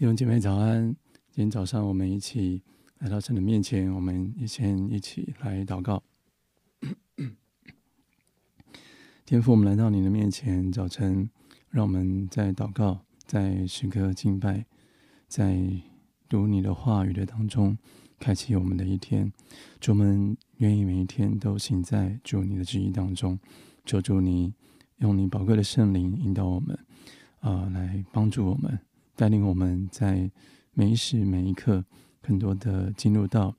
弟兄姐妹早安！今天早上我们一起来到神的面前，我们先一起来祷告。天父，我们来到你的面前，早晨，让我们在祷告、在诗歌敬拜、在读你的话语的当中，开启我们的一天。主，我们愿意每一天都行在主你的旨意当中。求主你用你宝贵的圣灵引导我们，啊、来帮助我们。带领我们在每一时每一刻，更多的进入到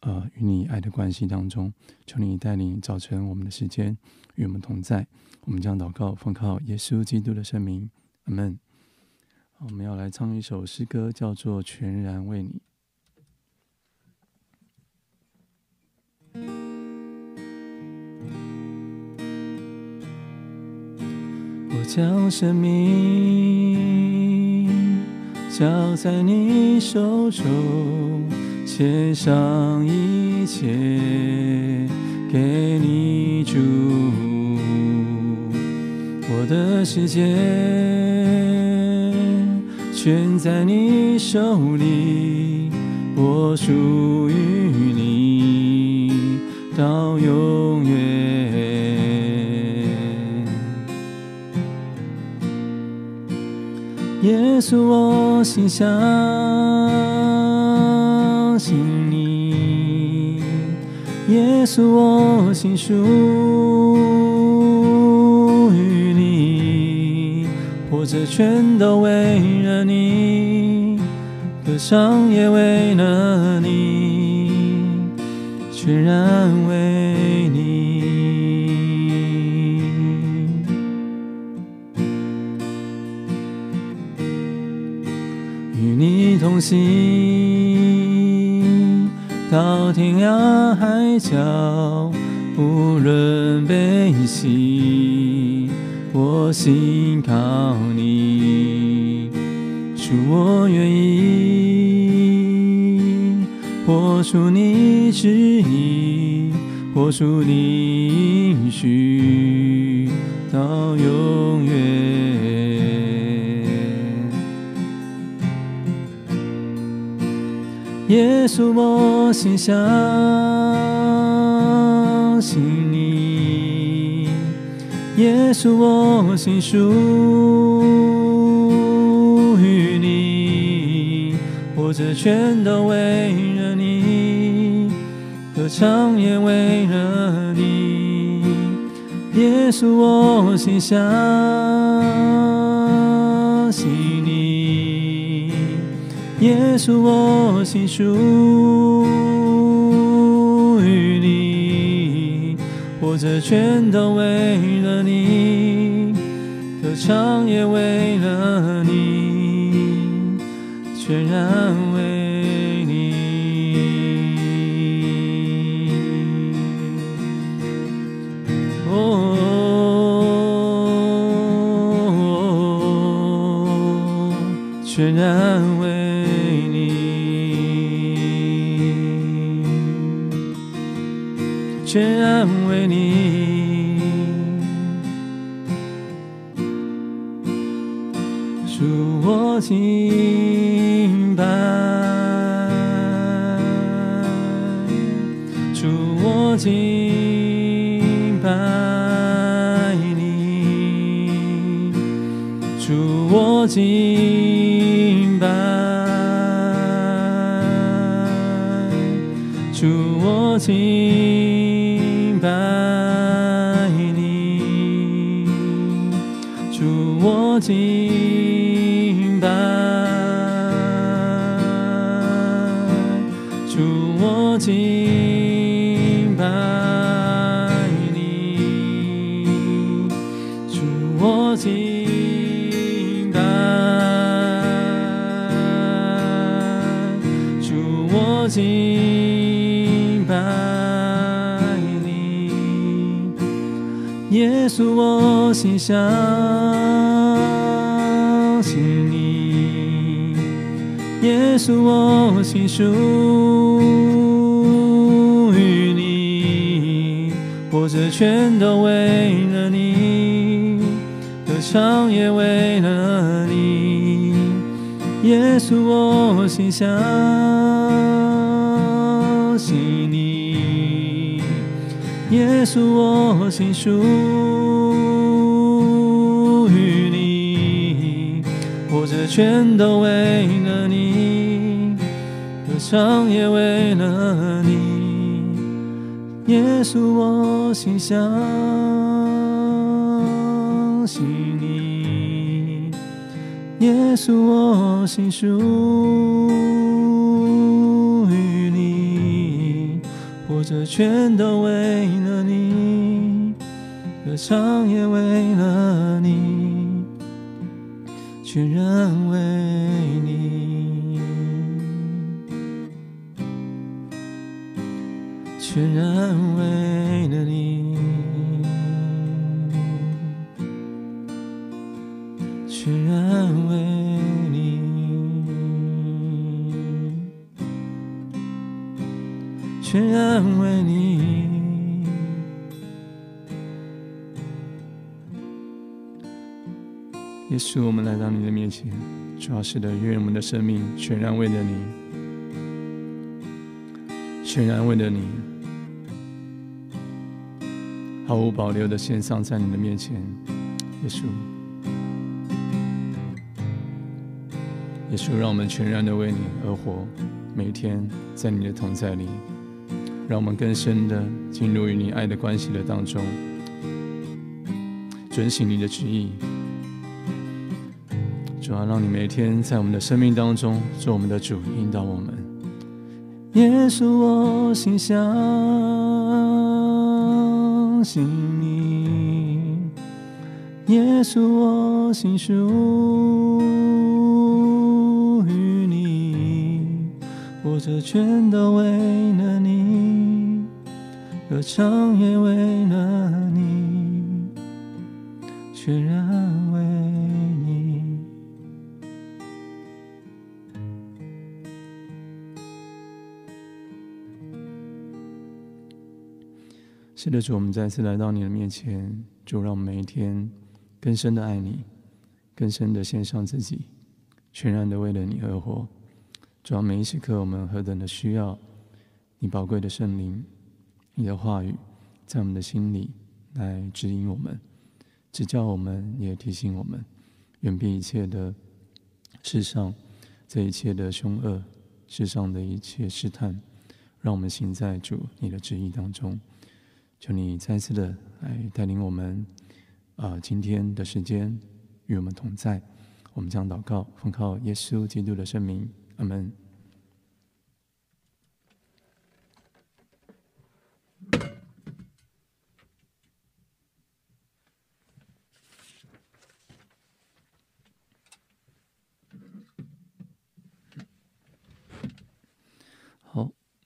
呃与你爱的关系当中。求你带领早晨我们的时间与我们同在。我们将祷告奉靠耶稣基督的圣名，阿门。我们要来唱一首诗歌，叫做《全然为你》。我将生命。交在你手中，献上一切给你主。我的世界全在你手里，我属于你到永远。耶稣，我心相信你；耶稣，我心属于你。活着全都为了你，歌唱也为了你，全然为同行到天涯海角，无论悲喜，我心靠你。主，我愿意活出你旨意，活出你应许到永远。耶稣，我心相信你；耶稣，我心属于你。活着全都为了你，歌唱也为了你。耶稣，我心相信你。耶稣，我心属于你，活着全都为了你，歌唱也为了你，全然为你。哦，全然然敬拜。耶稣，我心相信你；耶稣，我心属于你。活着全都为了你，歌唱也为了你。耶稣，我心相耶稣，我心属于你，活着全都为了你，歌唱也为了你。耶稣，我心相信你。耶稣，我心属我全都为了你，歌唱也为了你，全然为你，全然为全然为你，耶稣，我们来到你的面前，主要是的，愿我们的生命全然为了你，全然为了你，毫无保留的献上在你的面前，耶稣，耶稣，让我们全然的为你而活，每天在你的同在里。让我们更深的进入与你爱的关系的当中，遵行你的旨意。主要让你每天在我们的生命当中做我们的主，引导我们。耶稣，我心相信你；耶稣，我心属于你，活着全都为了你。歌唱也为了你，全然为你。是的，主，我们再次来到你的面前，主，让我们每一天更深的爱你，更深的献上自己，全然的为了你而活。主，每一时刻我们何等的需要你宝贵的圣灵。你的话语在我们的心里来指引我们，指教我们，也提醒我们，远避一切的世上这一切的凶恶，世上的一切试探，让我们行在主你的旨意当中。求你再次的来带领我们，啊、今天的时间与我们同在。我们将祷告奉靠耶稣基督的圣名，阿门。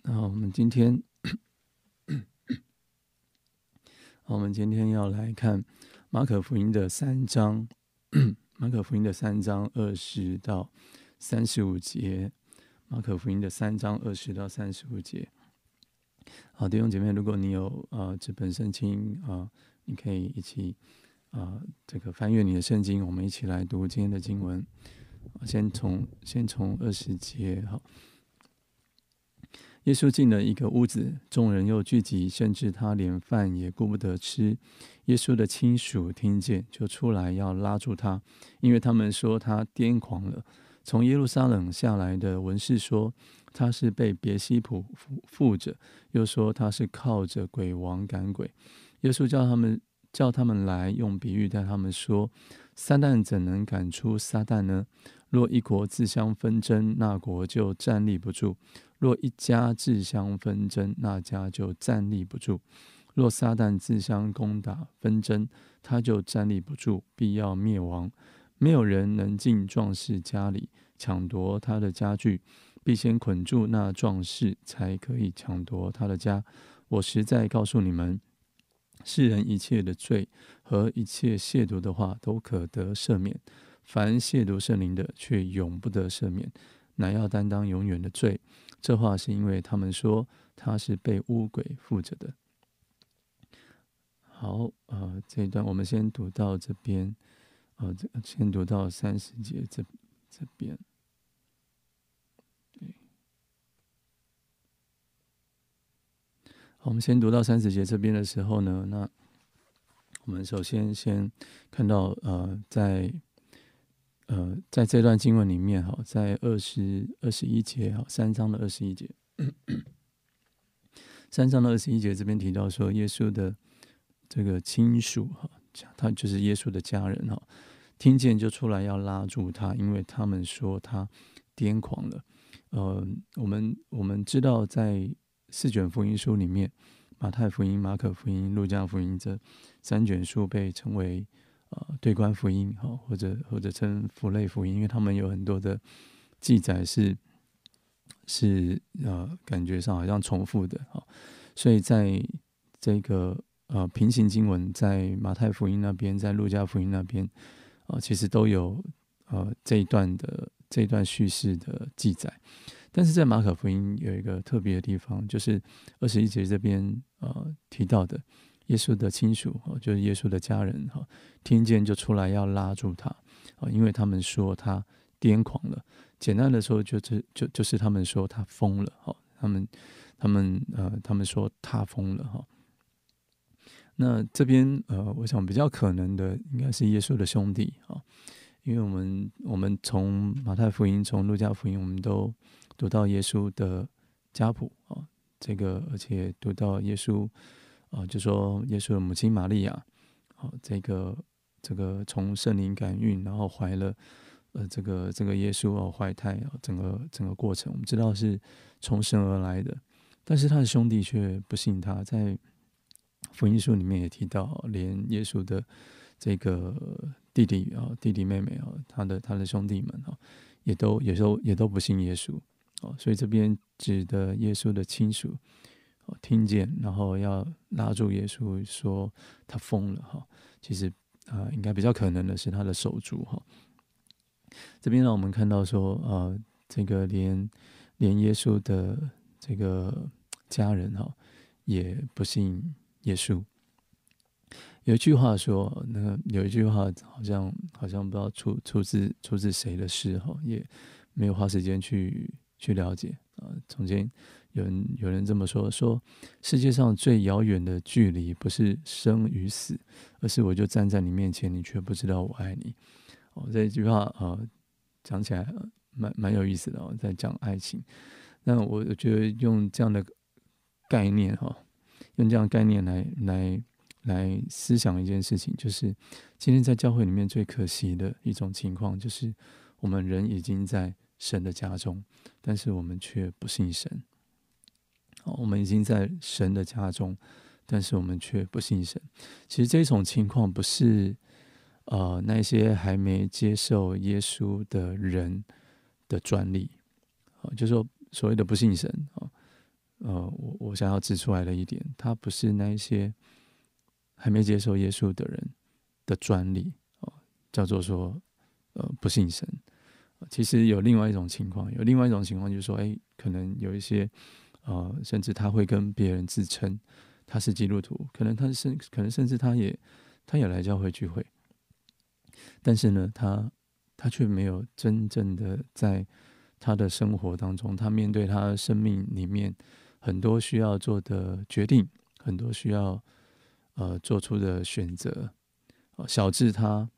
那我们今天，我们今天要来看马可福音的三章，马可福音的三章二十到三十五节，马可福音的三章二十到三十五节。好，弟兄姐妹，如果你有、呃、这本圣经啊、你可以一起啊、这个翻阅你的圣经，我们一起来读今天的经文。先从先从二十节好。耶稣进了一个屋子，众人又聚集，甚至他连饭也顾不得吃。耶稣的亲属听见，就出来要拉住他，因为他们说他癫狂了。从耶路撒冷下来的文士说他是被别西卜附着，又说他是靠着鬼王赶鬼。耶稣叫他们叫他们来，用比喻对他们说：撒旦怎能赶出撒旦呢？若一国自相纷争，那国就站立不住。若一家自相纷争，那家就站立不住；若撒旦自相攻打纷争，他就站立不住，必要灭亡。没有人能进壮士家里抢夺他的家具，必先捆住那壮士，才可以抢夺他的家。我实在告诉你们，世人一切的罪和一切亵渎的话，都可得赦免；凡亵渎圣灵的，却永不得赦免，乃要担当永远的罪。这话是因为他们说他是被污鬼附着的。好，呃，这一段我们先读到这边，呃，先读到三十节这这边。我们先读到三十节这边的时候呢，那我们首先先看到呃，在。在这段经文里面哈，在二十二十一节哈，三章的二十一节，三章的二十一节这边提到说，耶稣的这个亲属哈，他就是耶稣的家人哈，听见就出来要拉住他，因为他们说他癫狂了。呃，我们我们知道在四卷福音书里面，马太福音、马可福音、路加福音这三卷书被称为呃对观福音，哈，或者或者称福类福音，因为他们有很多的记载是是呃感觉上好像重复的，哈，所以在这个呃平行经文在马太福音那边，在路加福音那边啊，呃，其实都有呃这一段的。这一段叙事的记载，但是在马可福音有一个特别的地方，就是二十一节这边呃提到的耶稣的亲属哦，就是耶稣的家人哈，听见就出来要拉住他啊，因为他们说他癫狂了。简单的说，就是就就是他们说他疯了哈，他们他们呃他们说他疯了哈。那这边呃，我想比较可能的应该是耶稣的兄弟啊。因为我们我们从马太福音、从路加福音，我们都读到耶稣的家谱啊，这个而且读到耶稣啊，就说耶稣的母亲玛利亚，好，这个这个从圣灵感孕，然后怀了呃这个这个耶稣哦怀胎啊，整个整个过程，我们知道是从神而来的，但是他的兄弟却不信他，在福音书里面也提到，连耶稣的这个。弟弟啊，弟弟妹妹啊，他的他的兄弟们啊，也都也都也都不信耶稣哦，所以这边指的耶稣的亲属听见然后要拉住耶稣说他疯了哈，其实啊，应该比较可能的是他的手足哈。这边让我们看到说啊，这个连连耶稣的这个家人哈，也不信耶稣。有一句话说，那个有一句话好像好像不知道出出自出自谁的诗哈，也没有花时间去去了解啊。从前有人有人这么说，说世界上最遥远的距离不是生与死，而是我就站在你面前，你却不知道我爱你。哦，这一句话啊，讲起来蛮蛮有意思的哦，在讲爱情。那我觉得用这样的概念哈，用这样的概念来来。来思想一件事情，就是今天在教会里面最可惜的一种情况，就是我们人已经在神的家中，但是我们却不信神。我们已经在神的家中，但是我们却不信神。其实这种情况不是呃那些还没接受耶稣的人的专利，就是说所谓的不信神啊，呃，我我想要指出来的一点，它不是那一些。还没接受耶稣的人的专利哦，叫做说呃不信神。其实有另外一种情况，有另外一种情况就是说，哎，可能有一些呃，甚至他会跟别人自称他是基督徒，可能他甚可能甚至他也他也来教会聚会，但是呢，他他却没有真正的在他的生活当中，他面对他生命里面很多需要做的决定，很多需要。呃，做出的选择，呃，小智他，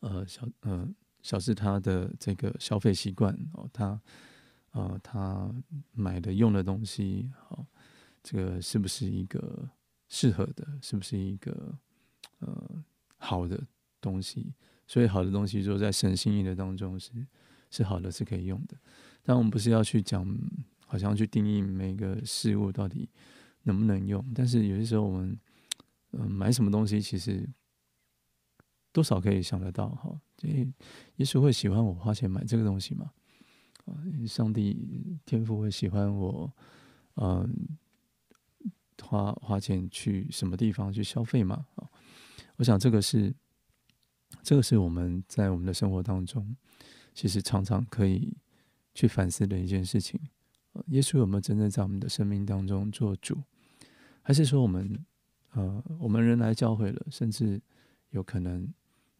呃，小呃，小智他的这个消费习惯哦，他，呃，他买的用的东西，哦，这个是不是一个适合的？是不是一个呃好的东西？所以好的东西，就在神心意的当中是是好的，是可以用的。但我们不是要去讲，好像去定义每个事物到底能不能用。但是有些时候我们。嗯，买什么东西其实多少可以想得到哈。这耶稣会喜欢我花钱买这个东西吗？啊，上帝天父会喜欢我嗯花花钱去什么地方去消费嘛？啊，我想这个是这个是我们在我们的生活当中其实常常可以去反思的一件事情。耶稣有没有真正在我们的生命当中做主，还是说我们？呃，我们人来教会了，甚至有可能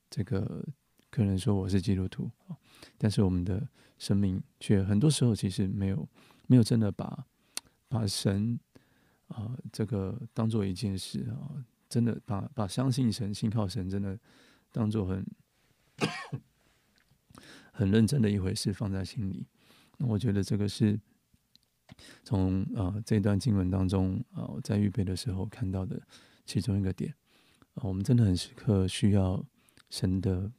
这个可能说我是基督徒，但是我们的生命却很多时候其实没有没有真的把把神啊、啊，这个当做一件事啊，真的把把相信神、信靠神，真的当做很 很认真的一回事放在心里。那我觉得这个是从啊这段经文当中啊，我在预备的时候看到的其中一个点啊，我们真的很时刻需要神的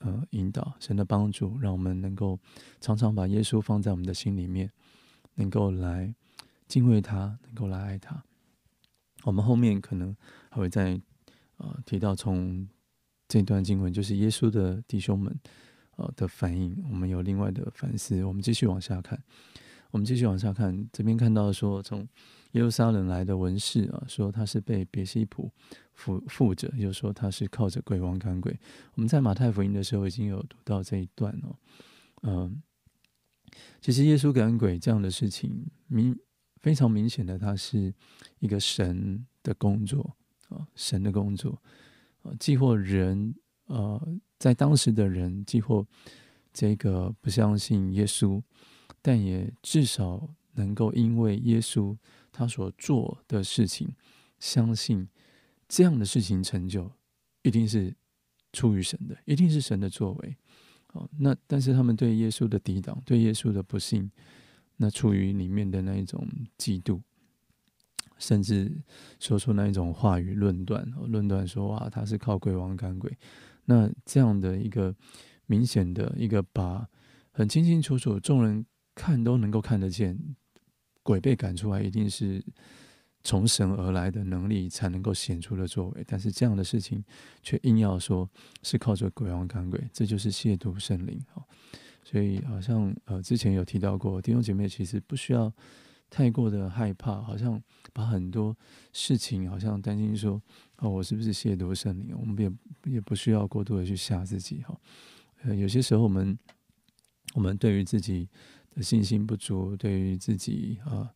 呃引导、神的帮助，让我们能够常常把耶稣放在我们的心里面，能够来。敬畏他，能够来爱他。我们后面可能还会再呃提到，从这段经文就是耶稣的弟兄们呃的反应，我们有另外的反思。我们继续往下看，我们继续往下看，这边看到说，从耶路撒冷来的文士啊，说他是被别西卜附附着，又说他是靠着鬼王赶鬼。我们在马太福音的时候已经有读到这一段哦，嗯、其实耶稣赶鬼这样的事情，明。非常明显的，它是一个神的工作啊，神的工作啊，既或人呃，在当时的人，既或这个不相信耶稣，但也至少能够因为耶稣他所做的事情，相信这样的事情成就，一定是出于神的，一定是神的作为。好，那但是他们对耶稣的抵挡，对耶稣的不信。那出于里面的那一种嫉妒，甚至说出那一种话语论断，论断说哇，他是靠鬼王赶鬼。那这样的一个明显的一个把很清清楚楚，众人看都能够看得见，鬼被赶出来一定是从神而来的能力才能够显出的作为。但是这样的事情却硬要说是靠着鬼王赶鬼，这就是亵渎圣灵。所以好像呃之前有提到过，弟兄姐妹其实不需要太过的害怕，好像把很多事情好像担心说哦，我是不是亵渎圣灵？我们也也不需要过度的去吓自己哈。呃，有些时候我们我们对于自己的信心不足，对于自己啊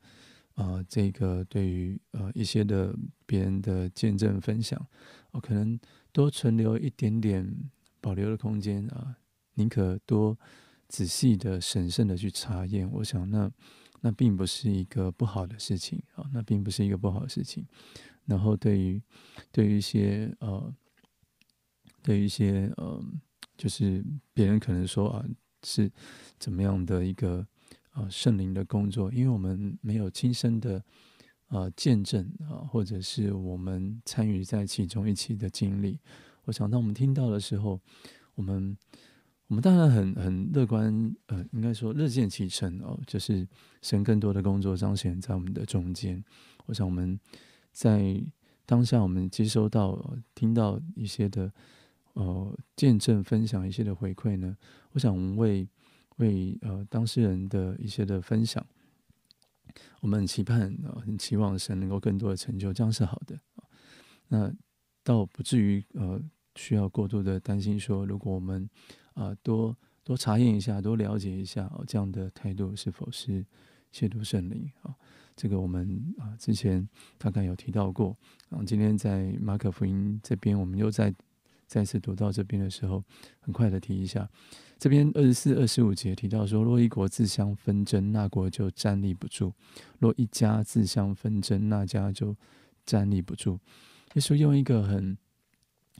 啊、这个对于呃一些的别人的见证分享，我、可能多存留一点点保留的空间啊，宁可多。仔细的、审慎的去查验，我想那那并不是一个不好的事情啊，那并不是一个不好的事情。然后对于对于一些呃，对于一些呃，就是别人可能说啊是怎么样的一个啊圣灵的工作，因为我们没有亲身的啊见证啊，或者是我们参与在其中一起的经历。我想当我们听到的时候，我们。我们当然很很乐观，呃，应该说乐见其成哦，就是神更多的工作彰显在我们的中间。我想我们在当下，我们接收到、听到一些的呃见证、分享一些的回馈呢。我想我们为为呃当事人的一些的分享，我们很期盼啊、呃，很期望神能够更多的成就，这样是好的。那倒不至于呃需要过度的担心说，如果我们啊，多多查验一下，多了解一下哦，这样的态度是否是亵渎圣灵啊？这个我们啊之前大概有提到过，然后今天在马可福音这边，我们又在再次读到这边的时候，很快的提一下，这边二十四、二十五节提到说，若一国自相纷争，那国就站立不住；若一家自相纷争，那家就站立不住。耶稣用一个很。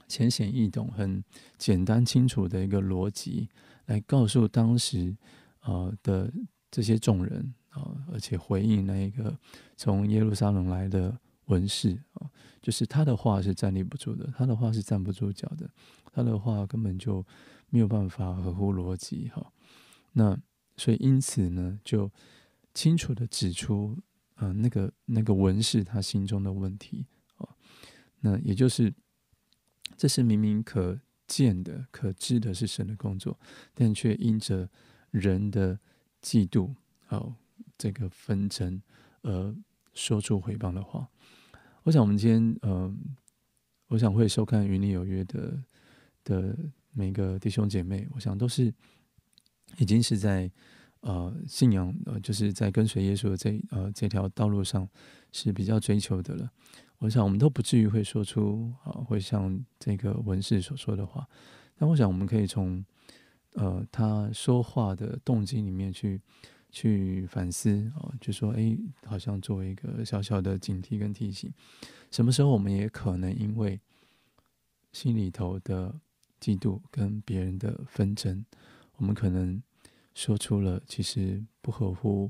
浅显易懂、很简单清楚的一个逻辑，来告诉当时呃的这些众人啊、而且回应那一个从耶路撒冷来的文士啊、就是他的话是站立不住的，他的话是站不住脚的，他的话根本就没有办法合乎逻辑哈、那所以因此呢，就清楚的指出啊、那个那个文士他心中的问题啊、那也就是。这是明明可见的、可知的，是神的工作，但却因着人的嫉妒、哦这个纷争而说出毁谤的话。我想，我们今天，嗯、呃，我想会收看《与你有约的》的的每个弟兄姐妹，我想都是已经是在呃信仰呃，就是在跟随耶稣的这呃这条道路上是比较追求的了。我想，我们都不至于会说出啊，会像这个文士所说的话。但我想，我们可以从呃他说话的动机里面去去反思哦，就说哎，好像作为一个小小的警惕跟提醒，什么时候我们也可能因为心里头的嫉妒跟别人的纷争，我们可能说出了其实不合乎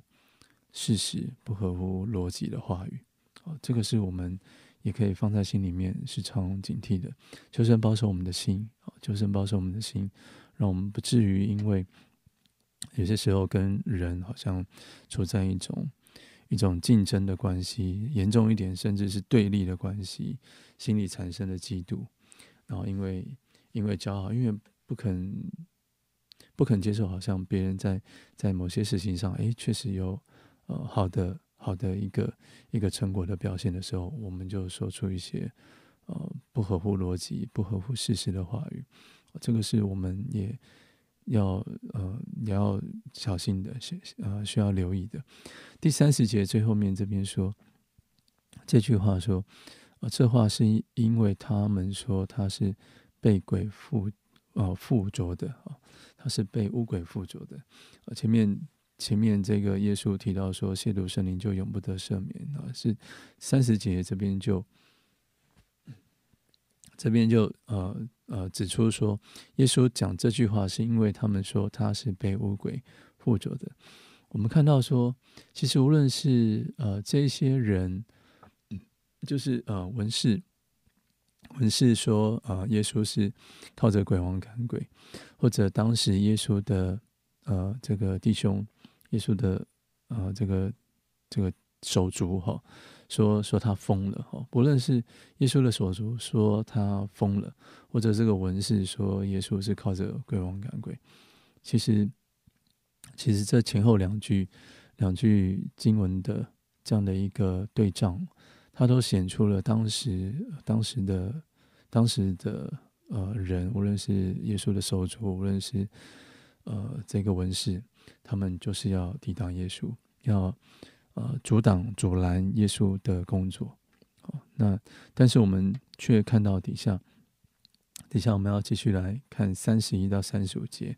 事实、不合乎逻辑的话语。哦，这个是我们也可以放在心里面，时常警惕的。求神保守我们的心，哦求神保守我们的心，让我们不至于因为。有些时候跟人好像处在一种一种竞争的关系，严重一点甚至是对立的关系，心里产生的嫉妒，然后因为因为骄傲，因为不肯不肯接受，好像别人在在某些事情上，哎，确实有呃好的好的一个一个成果的表现的时候，我们就说出一些呃不合乎逻辑、不合乎事实的话语，这个是我们也。要呃，你要小心的，需呃需要留意的。第三十节最后面这边说这句话说，呃，这话是因为他们说他是被鬼附呃附着的啊，他是被污鬼附着的。呃，前面前面这个耶稣提到说亵渎圣灵就永不得赦免啊，是三十节这边就。这边就呃呃指出说，耶稣讲这句话是因为他们说他是被污鬼附着的。我们看到说，其实无论是呃这些人，就是呃文士，文士说、呃，耶稣是靠着鬼王赶鬼，或者当时耶稣的呃这个弟兄，耶稣的呃这个这个手足哈。说说他疯了哈，不论是耶稣的手足说他疯了，或者这个文士说耶稣是靠着鬼王赶鬼，其实其实这前后两句两句经文的这样的一个对仗，它都显出了当时当时的当时的呃人，无论是耶稣的手足，无论是呃这个文士，他们就是要抵挡耶稣，要。呃，阻挡、阻拦耶稣的工作。好，那但是我们却看到底下，底下我们要继续来看三十一到三十五节。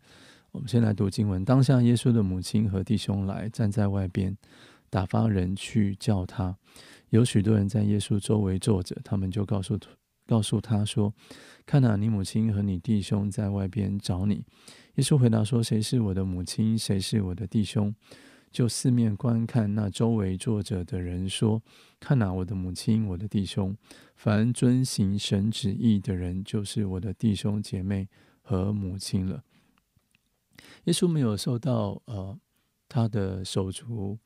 我们先来读经文：当下耶稣的母亲和弟兄来，站在外边，打发人去叫他。有许多人在耶稣周围坐着，他们就告诉告诉他说：“看哪，你母亲和你弟兄在外边找你。”耶稣回答说：“谁是我的母亲？谁是我的弟兄？”就四面观看那周围坐着的人，说：“看哪，我的母亲，我的弟兄，凡遵行神旨意的人，就是我的弟兄姐妹和母亲了。”耶稣没有受到呃他的手足，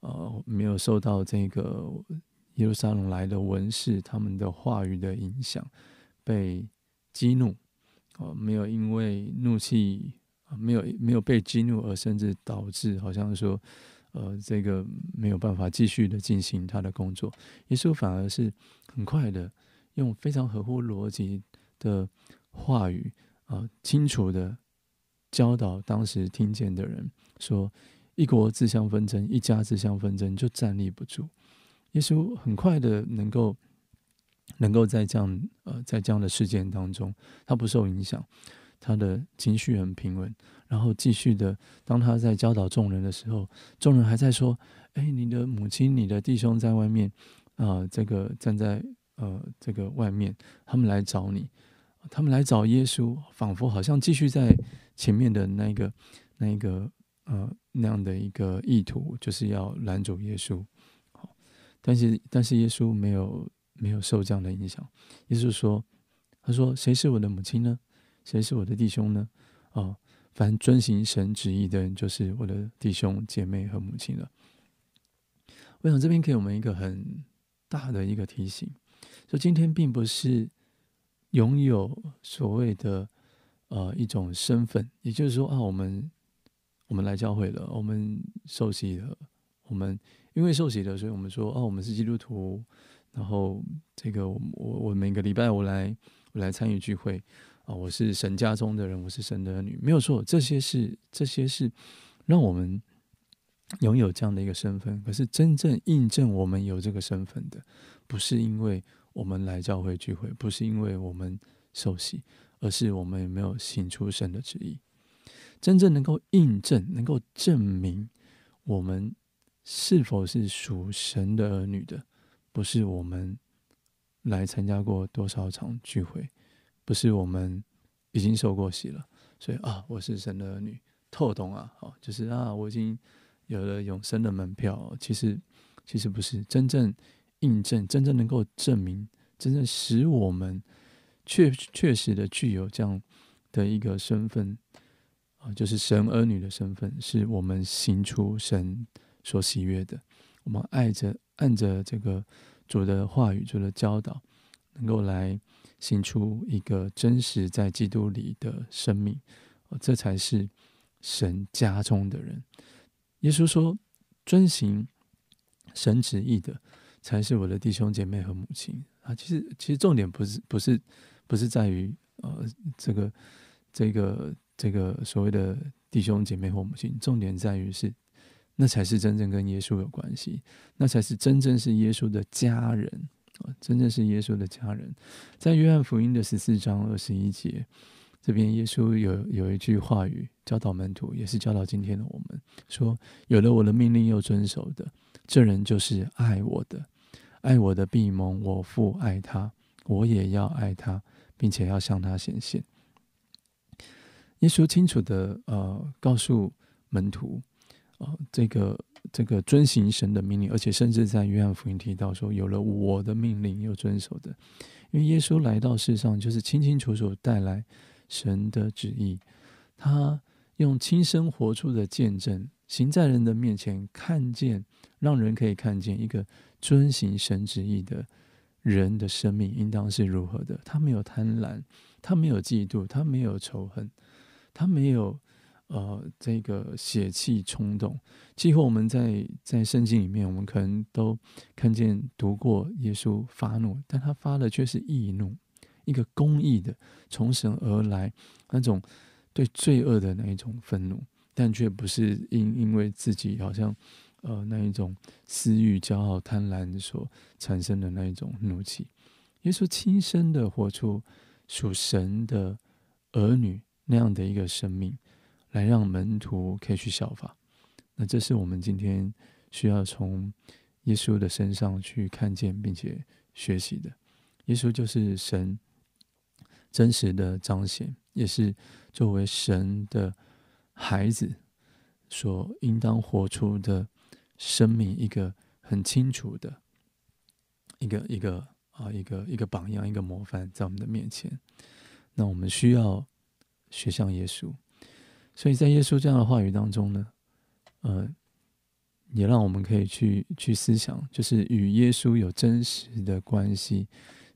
呃没有受到这个耶路撒冷来的文士他们的话语的影响，被激怒，呃没有因为怒气。没有没有被激怒，而甚至导致好像说，呃，这个没有办法继续的进行他的工作。耶稣反而是很快的用非常合乎逻辑的话语啊、清楚的教导当时听见的人说：一国自相纷争，一家自相纷争，就站立不住。耶稣很快的能够能够在这样呃在这样的事件当中，他不受影响。他的情绪很平稳，然后继续的，当他在教导众人的时候，众人还在说：“哎，你的母亲、你的弟兄在外面啊、这个站在呃这个外面，他们来找你，他们来找耶稣，仿佛好像继续在前面的那个、那个呃那样的一个意图，就是要拦阻耶稣。好，但是但是耶稣没有没有受这样的影响。耶稣说：“他说，谁是我的母亲呢？”谁是我的弟兄呢？哦，凡遵行神旨意的人，就是我的弟兄姐妹和母亲了。我想这边给我们一个很大的一个提醒，说今天并不是拥有所谓的呃一种身份，也就是说啊，我们我们来教会了，我们受洗了，我们因为受洗了，所以我们说哦，我们是基督徒，然后这个我我每个礼拜我来我来参与聚会。啊，我是神家中的人，我是神的儿女，没有错。这些是这些是让我们拥有这样的一个身份。可是真正印证我们有这个身份的，不是因为我们来教会聚会，不是因为我们受洗，而是我们有没有行出神的旨意。真正能够印证、能够证明我们是否是属神的儿女的，不是我们来参加过多少场聚会，不是我们已经受过洗了，所以啊，我是神的儿女，透懂啊，好，就是啊，我已经有了永生的门票。其实，其实不是真正印证，真正能够证明，真正使我们确确实的具有这样的一个身份。啊，就是神儿女的身份，是我们行出神所喜悦的。我们爱着按着这个主的话语、主的教导，能够来行出一个真实在基督里的生命。这才是神家中的人。耶稣说：“遵行神旨意的，才是我的弟兄姐妹和母亲。”啊，其实其实重点不是不是不是在于呃这个这个。这个所谓的弟兄姐妹或母亲，重点在于是，那才是真正跟耶稣有关系，那才是真正是耶稣的家人真正是耶稣的家人。在约翰福音的十四章二十一节，这边耶稣有有一句话语教导门徒，也是教导今天的我们，说：有了我的命令又遵守的，这人就是爱我的，爱我的必蒙我父爱他，我也要爱他，并且要向他显现。耶稣清楚的呃告诉门徒，呃这个这个遵行神的命令，而且甚至在约翰福音提到说，有了我的命令又遵守的，因为耶稣来到世上就是清清楚楚带来神的旨意，他用亲身活出的见证，行在人的面前，看见让人可以看见一个遵行神旨意的人的生命应当是如何的，他没有贪婪，他没有嫉妒，他没有仇恨。他没有，呃，这个血气冲动。几乎我们在在圣经里面，我们可能都看见读过耶稣发怒，但他发的却是义怒，一个公义的从神而来那种对罪恶的那一种愤怒，但却不是因因为自己好像呃那一种私欲、骄傲、贪婪所产生的那一种怒气。耶稣亲身的活出属神的儿女。那样的一个生命，来让门徒可以去效法。那这是我们今天需要从耶稣的身上去看见并且学习的。耶稣就是神真实的彰显，也是作为神的孩子所应当活出的生命，一个很清楚的一个一个啊一个一个榜样，一个模范在我们的面前。那我们需要。学像耶稣，所以在耶稣这样的话语当中呢，呃，也让我们可以去去思想，就是与耶稣有真实的关系，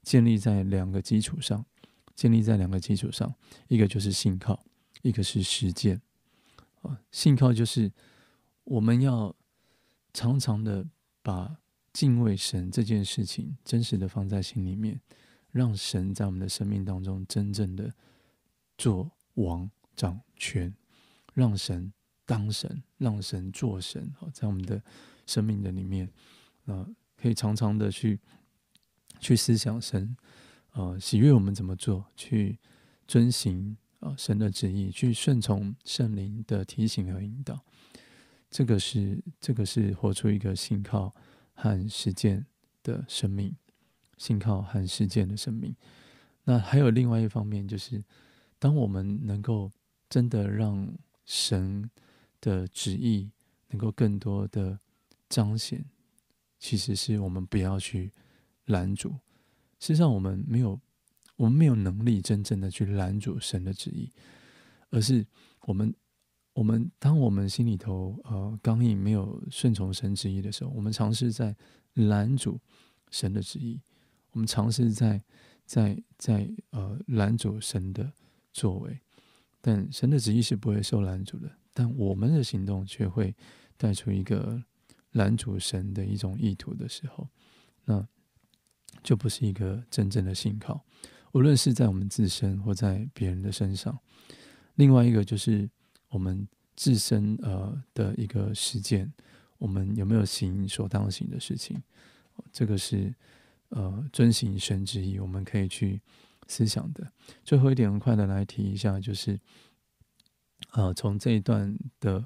建立在两个基础上，建立在两个基础上，一个就是信靠，一个是实践。啊、信靠就是我们要常常的把敬畏神这件事情真实的放在心里面，让神在我们的生命当中真正的做。王掌权，让神当神，让神做神。好，在我们的生命的里面，啊，可以常常的去去思想神，啊，喜悦我们怎么做，去遵行啊神的旨意，去顺从圣灵的提醒和引导。这个是这个是活出一个信靠和实践的生命，信靠和实践的生命。那还有另外一方面就是。当我们能够真的让神的旨意能够更多的彰显，其实是我们不要去拦阻。事实上，我们没有，我们没有能力真正的去拦阻神的旨意，而是我们，我们当我们心里头呃刚硬，没有顺从神旨意的时候，我们尝试在拦阻神的旨意，我们尝试在在在呃拦阻神的。作为，但神的旨意是不会受拦阻的，但我们的行动却会带出一个拦阻神的一种意图的时候，那就不是一个真正的信靠。无论是在我们自身或在别人的身上，另外一个就是我们自身呃的一个实践，我们有没有行所当行的事情？这个是呃遵行神旨意，我们可以去。思想的最后一点，很快的来提一下，就是，呃，从这一段的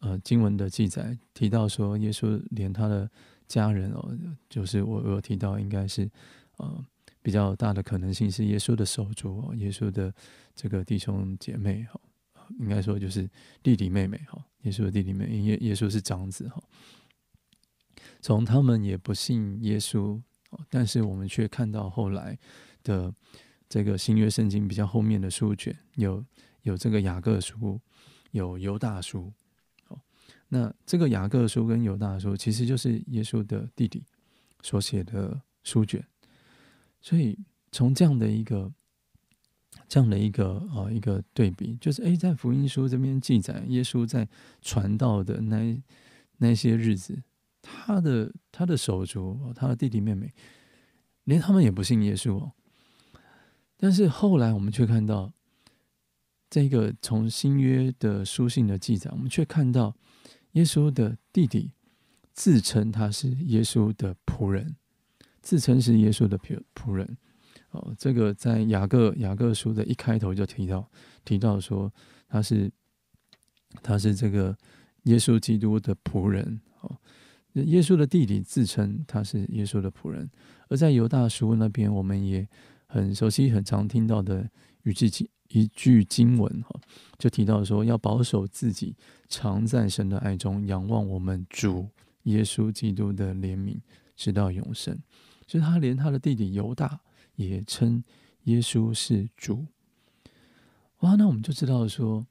呃经文的记载提到说，耶稣连他的家人哦，就是我我有提到，应该是呃比较大的可能性是耶稣的手足哦，耶稣的这个弟兄姐妹哈，应该说就是弟弟妹妹哈，耶稣的弟弟妹妹，耶耶稣是长子哈。从他们也不信耶稣，但是我们却看到后来的这个新约圣经比较后面的书卷，有有这个雅各书，有犹大书。那这个雅各书跟犹大书其实就是耶稣的弟弟所写的书卷。所以从这样的一个这样的一个呃一个对比，就是诶，在福音书这边记载耶稣在传道的那那些日子。他的他的手足，他的弟弟妹妹，连他们也不信耶稣哦。但是后来我们却看到，这个从新约的书信的记载，我们却看到耶稣的弟弟自称他是耶稣的仆人，自称是耶稣的仆仆人。哦，这个在雅各雅各书的一开头就提到提到说他是他是这个耶稣基督的仆人哦。耶稣的弟弟自称他是耶稣的仆人，而在犹大书那边，我们也很熟悉、很常听到的一句经一句经文哈，就提到说要保守自己，常在神的爱中，仰望我们主耶稣基督的怜悯，直到永生。所以他连他的弟弟犹大也称耶稣是主。哇，那我们就知道说，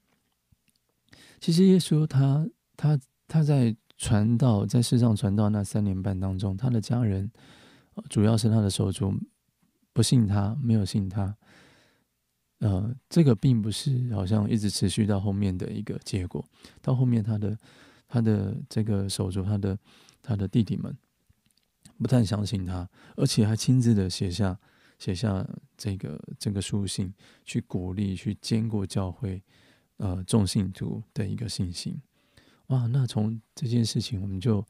其实耶稣他他他在。传道在世上传道那三年半当中，他的家人，主要是他的手足，不信他，没有信他。呃，这个并不是好像一直持续到后面的一个结果。到后面，他的他的这个手足，他的他的弟弟们，不但相信他，而且还亲自的写下写下这个这个书信，去鼓励、去坚固教会，呃，众信徒的一个信心。哇，那从这件事情，我们就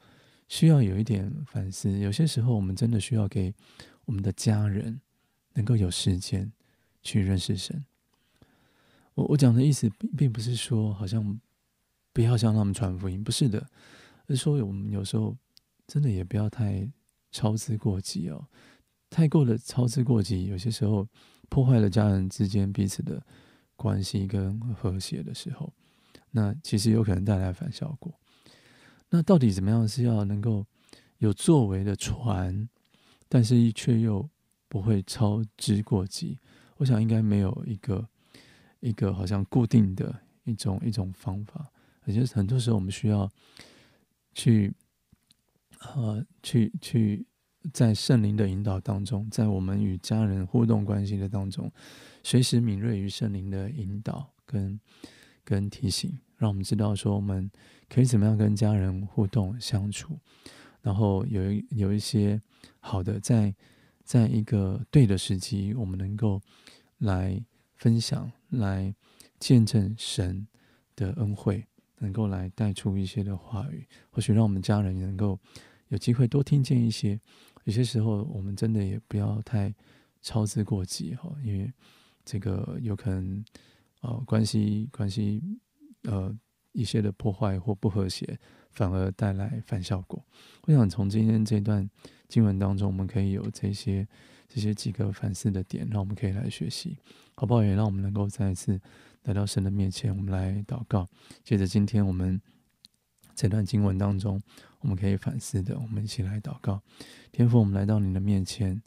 需要有一点反思。有些时候，我们真的需要给我们的家人能够有时间去认识神。我我讲的意思，并并不是说好像不要向他们传福音，不是的，而是说我们有时候真的也不要太操之过急哦，太过的操之过急，有些时候破坏了家人之间彼此的关系跟和谐的时候。那其实有可能带来反效果。那到底怎么样是要能够有作为的传，但是却又不会操之过急？我想应该没有一个一个好像固定的一种一种方法，而且很多时候我们需要去呃去去在圣灵的引导当中，在我们与家人互动关系的当中，随时敏锐于圣灵的引导跟。跟提醒，让我们知道说我们可以怎么样跟家人互动相处，然后有一有一些好的，在在一个对的时机，我们能够来分享、来见证神的恩惠，能够来带出一些的话语，或许让我们家人能够有机会多听见一些。有些时候，我们真的也不要太操之过急哈，因为这个有可能。呃，关系关系，呃，一些的破坏或不和谐，反而带来反效果。我想从今天这段经文当中，我们可以有这些这些几个反思的点，让我们可以来学习，好不好？也让我们能够再一次来到神的面前，我们来祷告。接着今天我们这段经文当中，我们可以反思的，我们一起来祷告。天父，我们来到你的面前，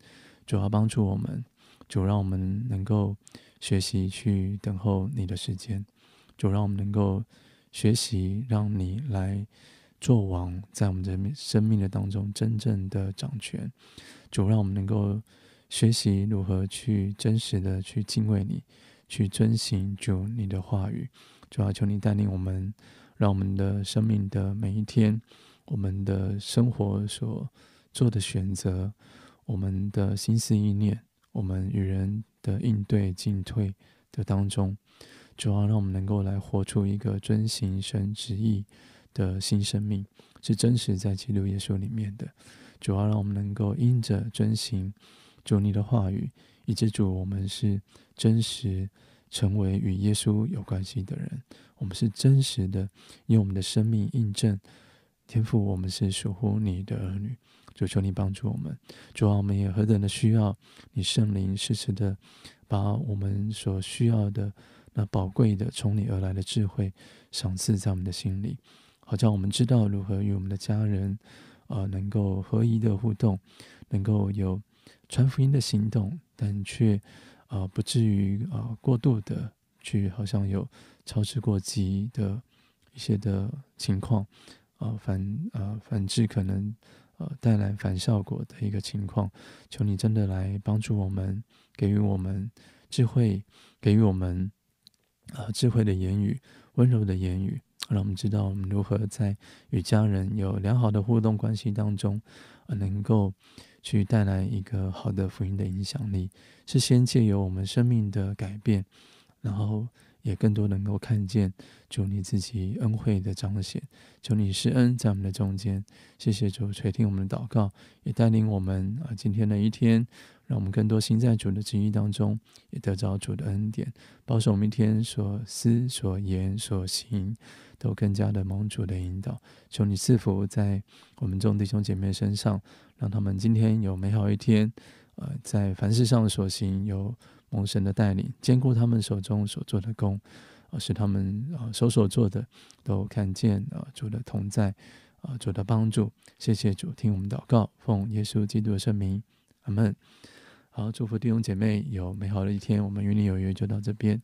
主要帮助我们，主让我们能够。学习去等候你的时间，主让我们能够学习，让你来做王，在我们的生命的当中真正的掌权。主让我们能够学习如何去真实的去敬畏你，去遵行主你的话语。主要求你带领我们，让我们的生命的每一天，我们的生活所做的选择，我们的心思意念，我们与人。的应对进退的当中，主要让我们能够来活出一个遵行神旨意的新生命，是真实在基督耶稣里面的。主要让我们能够因着遵行主你的话语，以致主我们是真实成为与耶稣有关系的人。我们是真实的，用我们的生命印证天赋，我们是属乎你的儿女。主求你帮助我们，主啊，我们也何等的需要你圣灵时时的把我们所需要的那宝贵的从你而来的智慧赏赐在我们的心里，好像我们知道如何与我们的家人、呃、能够合宜的互动，能够有传福音的行动，但却啊、呃、不至于啊、呃、过度的去好像有操之过急的一些的情况啊、呃、反啊、呃、反之可能。呃，带来反效果的一个情况，求你真的来帮助我们，给予我们智慧，给予我们呃智慧的言语，温柔的言语，让我们知道我们如何在与家人有良好的互动关系当中，呃，能够去带来一个好的福音的影响力，是先借由我们生命的改变，然后。也更多能够看见，主你自己恩惠的彰显，求你施恩在我们的中间。谢谢主垂听我们的祷告，也带领我们啊今天的一天，让我们更多心在主的旨意当中，也得着主的恩典，保守我们一天所思所言所行，都更加的蒙主的引导。求你赐福在我们众弟兄姐妹身上，让他们今天有美好一天。呃，在凡事上所行有。蒙神的带领，兼顾他们手中所做的工，而使他们啊手所做的都看见啊主的同在，啊主的帮助。谢谢主，听我们祷告，奉耶稣基督的圣名，阿门。好，祝福弟兄姐妹有美好的一天。我们与你有约就到这边。